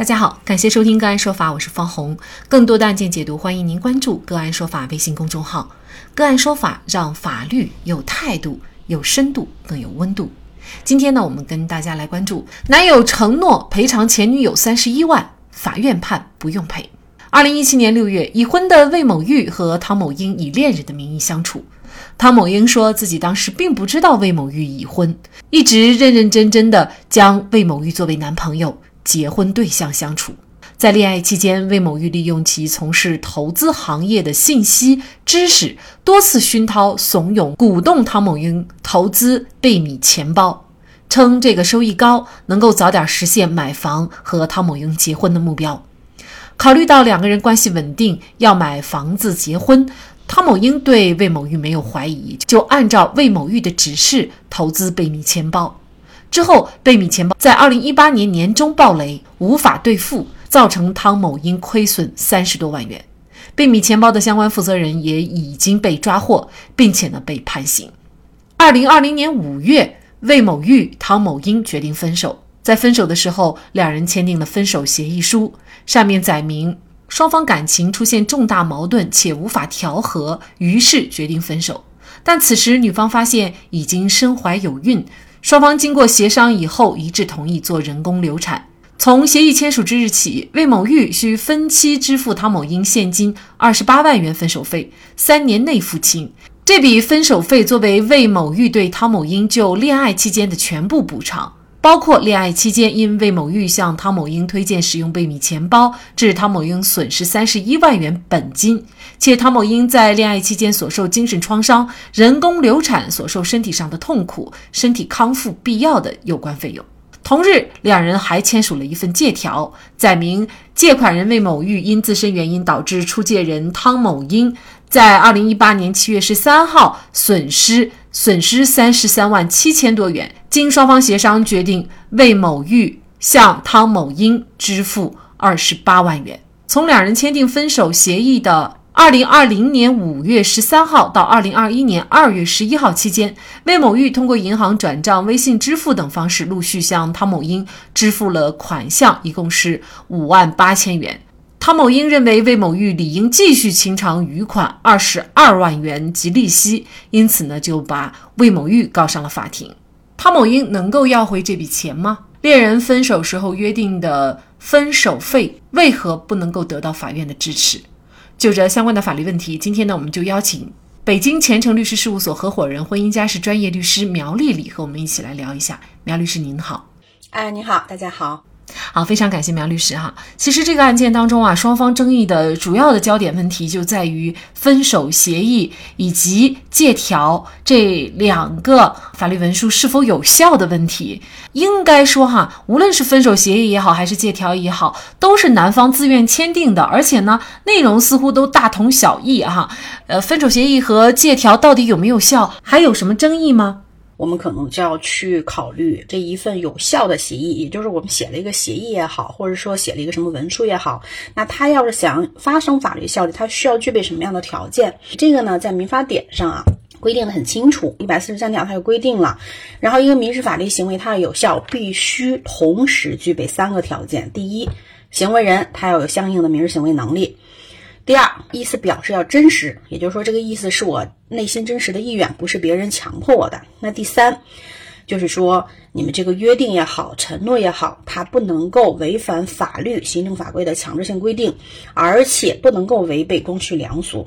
大家好，感谢收听个案说法，我是方红。更多的案件解读，欢迎您关注个案说法微信公众号。个案说法让法律有态度、有深度、更有温度。今天呢，我们跟大家来关注：男友承诺赔偿前女友三十一万，法院判不用赔。二零一七年六月，已婚的魏某玉和汤某英以恋人的名义相处。汤某英说自己当时并不知道魏某玉已婚，一直认认真真的将魏某玉作为男朋友。结婚对象相处，在恋爱期间，魏某玉利用其从事投资行业的信息知识，多次熏陶、怂恿、鼓动汤某英投资贝米钱包，称这个收益高，能够早点实现买房和汤某英结婚的目标。考虑到两个人关系稳定，要买房子结婚，汤某英对魏某玉没有怀疑，就按照魏某玉的指示投资贝米钱包。之后，贝米钱包在二零一八年年中爆雷，无法兑付，造成汤某英亏损三十多万元。贝米钱包的相关负责人也已经被抓获，并且呢被判刑。二零二零年五月，魏某玉、汤某英决定分手。在分手的时候，两人签订了分手协议书，上面载明双方感情出现重大矛盾且无法调和，于是决定分手。但此时女方发现已经身怀有孕。双方经过协商以后，一致同意做人工流产。从协议签署之日起，魏某玉需分期支付汤某英现金二十八万元分手费，三年内付清。这笔分手费作为魏某玉对汤某英就恋爱期间的全部补偿。包括恋爱期间，因魏某玉向汤某英推荐使用贝米钱包，致汤某英损失三十一万元本金，且汤某英在恋爱期间所受精神创伤、人工流产所受身体上的痛苦、身体康复必要的有关费用。同日，两人还签署了一份借条，载明借款人魏某玉因自身原因导致出借人汤某英在二零一八年七月十三号损失。损失三十三万七千多元，经双方协商决定，魏某玉向汤某英支付二十八万元。从两人签订分手协议的二零二零年五月十三号到二零二一年二月十一号期间，魏某玉通过银行转账、微信支付等方式，陆续向汤某英支付了款项，一共是五万八千元。汤某英认为魏某玉理应继续清偿余款二十二万元及利息，因此呢就把魏某玉告上了法庭。汤某英能够要回这笔钱吗？恋人分手时候约定的分手费为何不能够得到法院的支持？就这相关的法律问题，今天呢我们就邀请北京前程律师事务所合伙人、婚姻家事专业律师苗丽丽和我们一起来聊一下。苗律师您好，哎，你好，大家好。好，非常感谢苗律师哈。其实这个案件当中啊，双方争议的主要的焦点问题就在于分手协议以及借条这两个法律文书是否有效的问题。应该说哈，无论是分手协议也好，还是借条也好，都是男方自愿签订的，而且呢，内容似乎都大同小异哈。呃，分手协议和借条到底有没有效，还有什么争议吗？我们可能就要去考虑这一份有效的协议，也就是我们写了一个协议也好，或者说写了一个什么文书也好，那它要是想发生法律效力，它需要具备什么样的条件？这个呢，在民法典上啊规定的很清楚，一百四十三条它就规定了。然后一个民事法律行为它要有效，必须同时具备三个条件：第一，行为人他要有相应的民事行为能力。第二，意思表示要真实，也就是说，这个意思是我内心真实的意愿，不是别人强迫我的。那第三，就是说你们这个约定也好，承诺也好，它不能够违反法律、行政法规的强制性规定，而且不能够违背公序良俗。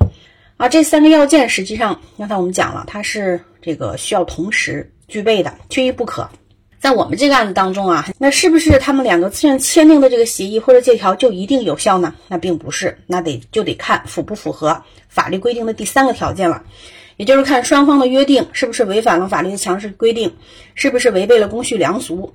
啊，这三个要件实际上刚才我们讲了，它是这个需要同时具备的，缺一不可。在我们这个案子当中啊，那是不是他们两个自愿签订的这个协议或者借条就一定有效呢？那并不是，那得就得看符不符合法律规定的第三个条件了，也就是看双方的约定是不是违反了法律的强制规定，是不是违背了公序良俗。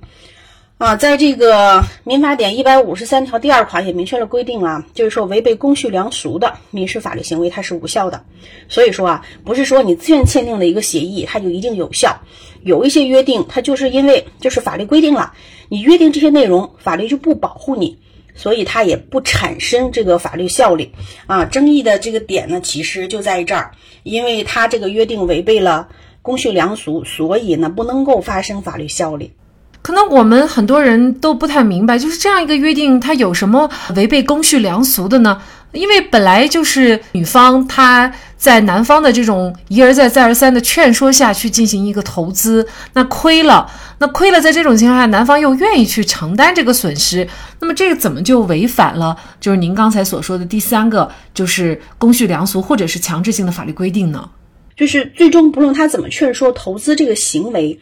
啊，在这个民法典一百五十三条第二款也明确了规定啊，就是说违背公序良俗的民事法律行为它是无效的。所以说啊，不是说你自愿签订的一个协议它就一定有效，有一些约定它就是因为就是法律规定了，你约定这些内容，法律就不保护你，所以它也不产生这个法律效力啊。争议的这个点呢，其实就在这儿，因为它这个约定违背了公序良俗，所以呢不能够发生法律效力。可能我们很多人都不太明白，就是这样一个约定，它有什么违背公序良俗的呢？因为本来就是女方她在男方的这种一而再再而三的劝说下去进行一个投资，那亏了，那亏了，在这种情况下，男方又愿意去承担这个损失，那么这个怎么就违反了？就是您刚才所说的第三个，就是公序良俗或者是强制性的法律规定呢？就是最终不论他怎么劝说，投资这个行为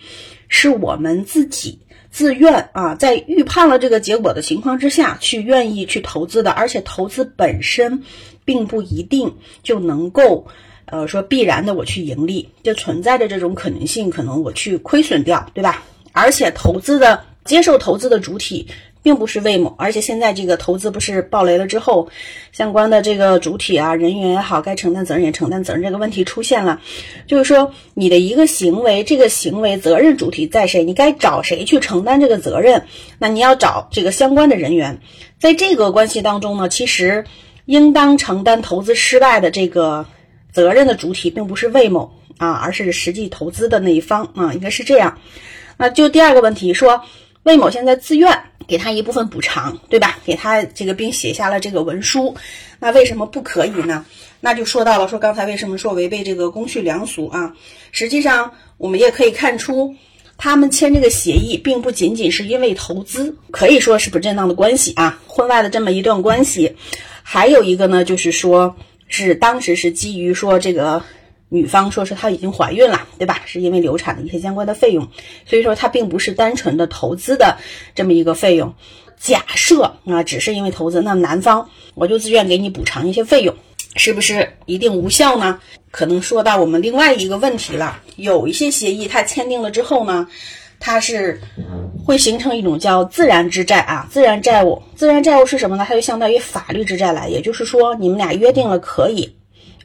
是我们自己。自愿啊，在预判了这个结果的情况之下去愿意去投资的，而且投资本身并不一定就能够，呃，说必然的我去盈利，就存在着这种可能性，可能我去亏损掉，对吧？而且投资的接受投资的主体。并不是魏某，而且现在这个投资不是暴雷了之后，相关的这个主体啊、人员也好，该承担责任也承担责任，这个问题出现了，就是说你的一个行为，这个行为责任主体在谁？你该找谁去承担这个责任？那你要找这个相关的人员，在这个关系当中呢，其实应当承担投资失败的这个责任的主体，并不是魏某啊，而是实际投资的那一方啊，应该是这样。那就第二个问题说。魏某现在自愿给他一部分补偿，对吧？给他这个并写下了这个文书，那为什么不可以呢？那就说到了，说刚才为什么说违背这个公序良俗啊？实际上我们也可以看出，他们签这个协议，并不仅仅是因为投资，可以说是不正当的关系啊，婚外的这么一段关系。还有一个呢，就是说是当时是基于说这个。女方说是她已经怀孕了，对吧？是因为流产的一些相关的费用，所以说它并不是单纯的投资的这么一个费用。假设啊，只是因为投资，那男方我就自愿给你补偿一些费用，是不是一定无效呢？可能说到我们另外一个问题了。有一些协议它签订了之后呢，它是会形成一种叫自然之债啊，自然债务。自然债务是什么呢？它就相当于法律之债了，也就是说你们俩约定了可以。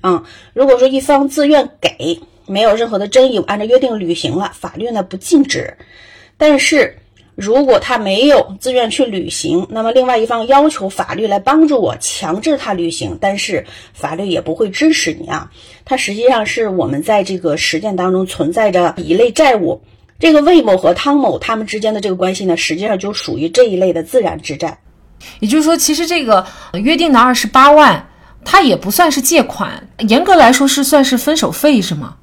嗯，如果说一方自愿给，没有任何的争议，按照约定履行了，法律呢不禁止。但是如果他没有自愿去履行，那么另外一方要求法律来帮助我，强制他履行，但是法律也不会支持你啊。它实际上是我们在这个实践当中存在着一类债务。这个魏某和汤某他们之间的这个关系呢，实际上就属于这一类的自然之债。也就是说，其实这个约定的二十八万。它也不算是借款，严格来说是算是分手费，是吗？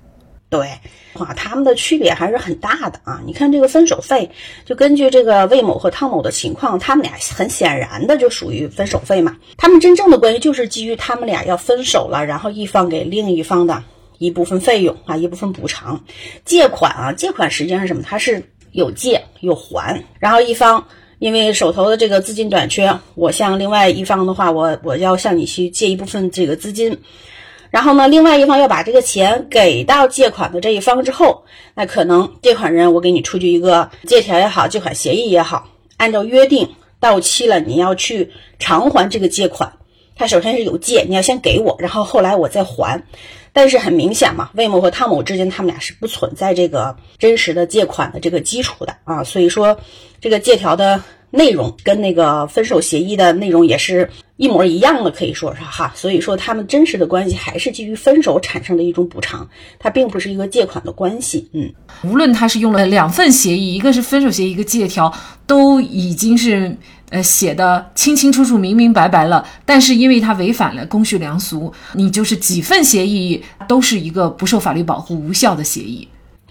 对，啊，他们的区别还是很大的啊。你看这个分手费，就根据这个魏某和汤某的情况，他们俩很显然的就属于分手费嘛。他们真正的关系就是基于他们俩要分手了，然后一方给另一方的一部分费用啊，一部分补偿。借款啊，借款实际上是什么？它是有借有还，然后一方。因为手头的这个资金短缺，我向另外一方的话，我我要向你去借一部分这个资金，然后呢，另外一方要把这个钱给到借款的这一方之后，那可能借款人我给你出具一个借条也好，借款协议也好，按照约定到期了，你要去偿还这个借款。他首先是有借，你要先给我，然后后来我再还。但是很明显嘛，魏某和汤某之间，他们俩是不存在这个真实的借款的这个基础的啊，所以说这个借条的内容跟那个分手协议的内容也是一模一样的，可以说是哈，所以说他们真实的关系还是基于分手产生的一种补偿，它并不是一个借款的关系。嗯，无论他是用了两份协议，一个是分手协议，一个借条，都已经是。呃，写的清清楚楚、明明白白了，但是因为他违反了公序良俗，你就是几份协议都是一个不受法律保护、无效的协议。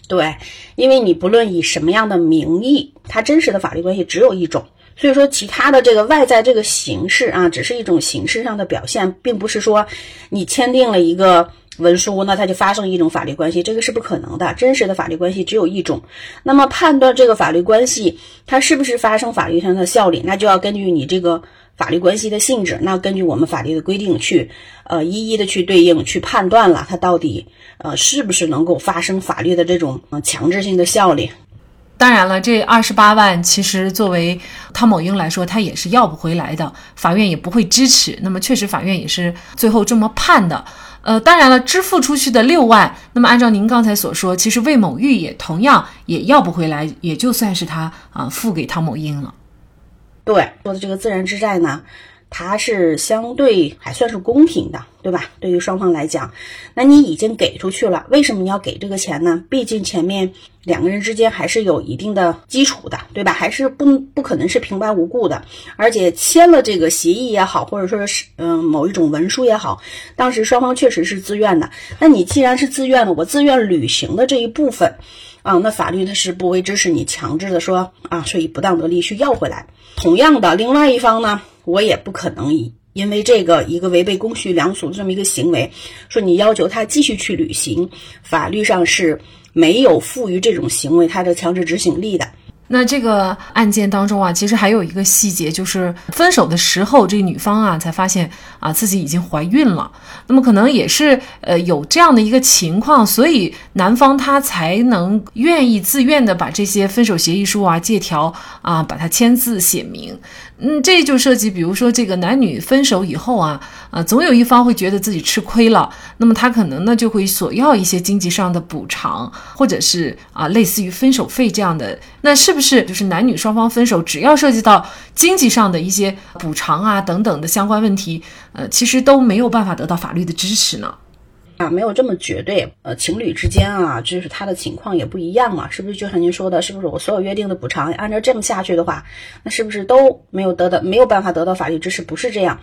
对，因为你不论以什么样的名义，它真实的法律关系只有一种，所以说其他的这个外在这个形式啊，只是一种形式上的表现，并不是说你签订了一个。文书，那它就发生一种法律关系，这个是不可能的。真实的法律关系只有一种。那么判断这个法律关系它是不是发生法律上的效力，那就要根据你这个法律关系的性质，那根据我们法律的规定去，呃，一一的去对应去判断了，它到底呃是不是能够发生法律的这种呃强制性的效力。当然了，这二十八万其实作为汤某英来说，他也是要不回来的，法院也不会支持。那么确实，法院也是最后这么判的。呃，当然了，支付出去的六万，那么按照您刚才所说，其实魏某玉也同样也要不回来，也就算是他啊付给汤某英了。对，说的这个自然之债呢，它是相对还算是公平的，对吧？对于双方来讲，那你已经给出去了，为什么你要给这个钱呢？毕竟前面两个人之间还是有一定的基础的，对吧？还是不不可能是平白无故的，而且签了这个协议也好，或者说是嗯某一种文书也好，当时双方确实是自愿的。那你既然是自愿的，我自愿履行的这一部分。啊，那法律它是不会支持你强制的说啊，所以不当得利去要回来。同样的，另外一方呢，我也不可能以因为这个一个违背公序良俗的这么一个行为，说你要求他继续去履行，法律上是没有赋予这种行为它的强制执行力的。那这个案件当中啊，其实还有一个细节，就是分手的时候，这女方啊才发现啊自己已经怀孕了。那么可能也是呃有这样的一个情况，所以男方他才能愿意自愿的把这些分手协议书啊、借条啊，把它签字写明。嗯，这就涉及，比如说这个男女分手以后啊，啊，总有一方会觉得自己吃亏了，那么他可能呢就会索要一些经济上的补偿，或者是啊类似于分手费这样的。那是不是就是男女双方分手，只要涉及到经济上的一些补偿啊等等的相关问题，呃，其实都没有办法得到法律的支持呢？啊，没有这么绝对。呃，情侣之间啊，就是他的情况也不一样嘛，是不是？就像您说的，是不是？我所有约定的补偿，按照这么下去的话，那是不是都没有得到，没有办法得到法律支持？不是这样。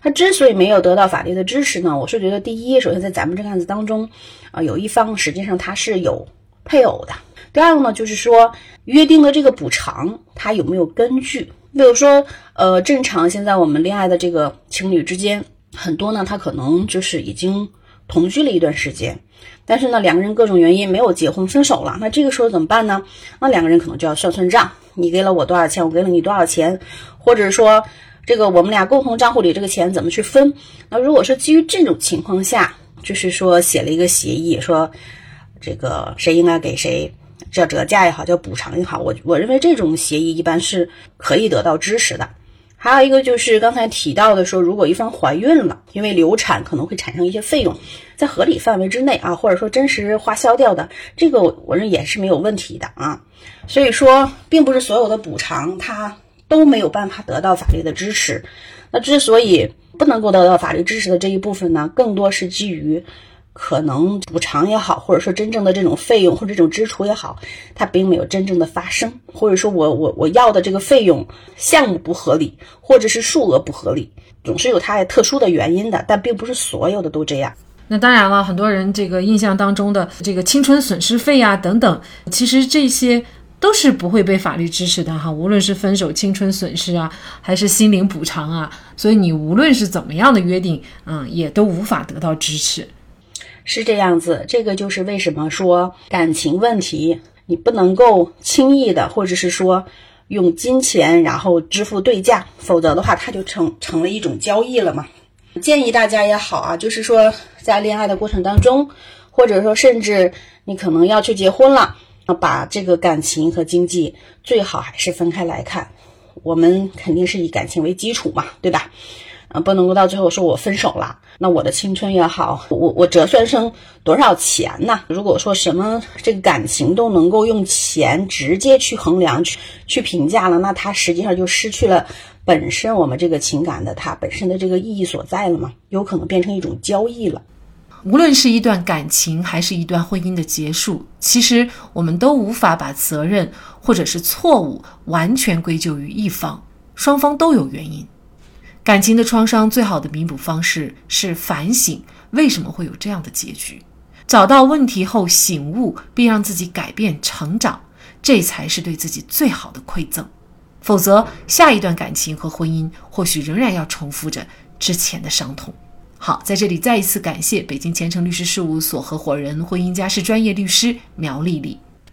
他之所以没有得到法律的支持呢，我是觉得，第一，首先在咱们这个案子当中，啊，有一方实际上他是有配偶的。第二个呢，就是说约定的这个补偿，他有没有根据？比如说，呃，正常现在我们恋爱的这个情侣之间，很多呢，他可能就是已经。同居了一段时间，但是呢，两个人各种原因没有结婚，分手了。那这个时候怎么办呢？那两个人可能就要算算账，你给了我多少钱，我给了你多少钱，或者说这个我们俩共同账户里这个钱怎么去分？那如果说基于这种情况下，就是说写了一个协议，说这个谁应该给谁，叫折价也好，叫补偿也好，我我认为这种协议一般是可以得到支持的。还有一个就是刚才提到的说，如果一方怀孕了，因为流产可能会产生一些费用，在合理范围之内啊，或者说真实花销掉的，这个我我认为也是没有问题的啊。所以说，并不是所有的补偿它都没有办法得到法律的支持。那之所以不能够得到法律支持的这一部分呢，更多是基于。可能补偿也好，或者说真正的这种费用或者这种支出也好，它并没有真正的发生，或者说我我我要的这个费用项目不合理，或者是数额不合理，总是有它特殊的原因的，但并不是所有的都这样。那当然了，很多人这个印象当中的这个青春损失费啊等等，其实这些都是不会被法律支持的哈，无论是分手青春损失啊，还是心灵补偿啊，所以你无论是怎么样的约定，嗯，也都无法得到支持。是这样子，这个就是为什么说感情问题，你不能够轻易的，或者是说用金钱然后支付对价，否则的话，它就成成了一种交易了嘛。建议大家也好啊，就是说在恋爱的过程当中，或者说甚至你可能要去结婚了，把这个感情和经济最好还是分开来看。我们肯定是以感情为基础嘛，对吧？啊，不能够到最后说我分手了，那我的青春也好，我我折算成多少钱呢？如果说什么这个感情都能够用钱直接去衡量、去去评价了，那它实际上就失去了本身我们这个情感的它本身的这个意义所在了嘛？有可能变成一种交易了。无论是一段感情还是一段婚姻的结束，其实我们都无法把责任或者是错误完全归咎于一方，双方都有原因。感情的创伤最好的弥补方式是反省，为什么会有这样的结局？找到问题后醒悟，并让自己改变成长，这才是对自己最好的馈赠。否则，下一段感情和婚姻或许仍然要重复着之前的伤痛。好，在这里再一次感谢北京前程律师事务所合伙人、婚姻家事专业律师苗丽丽。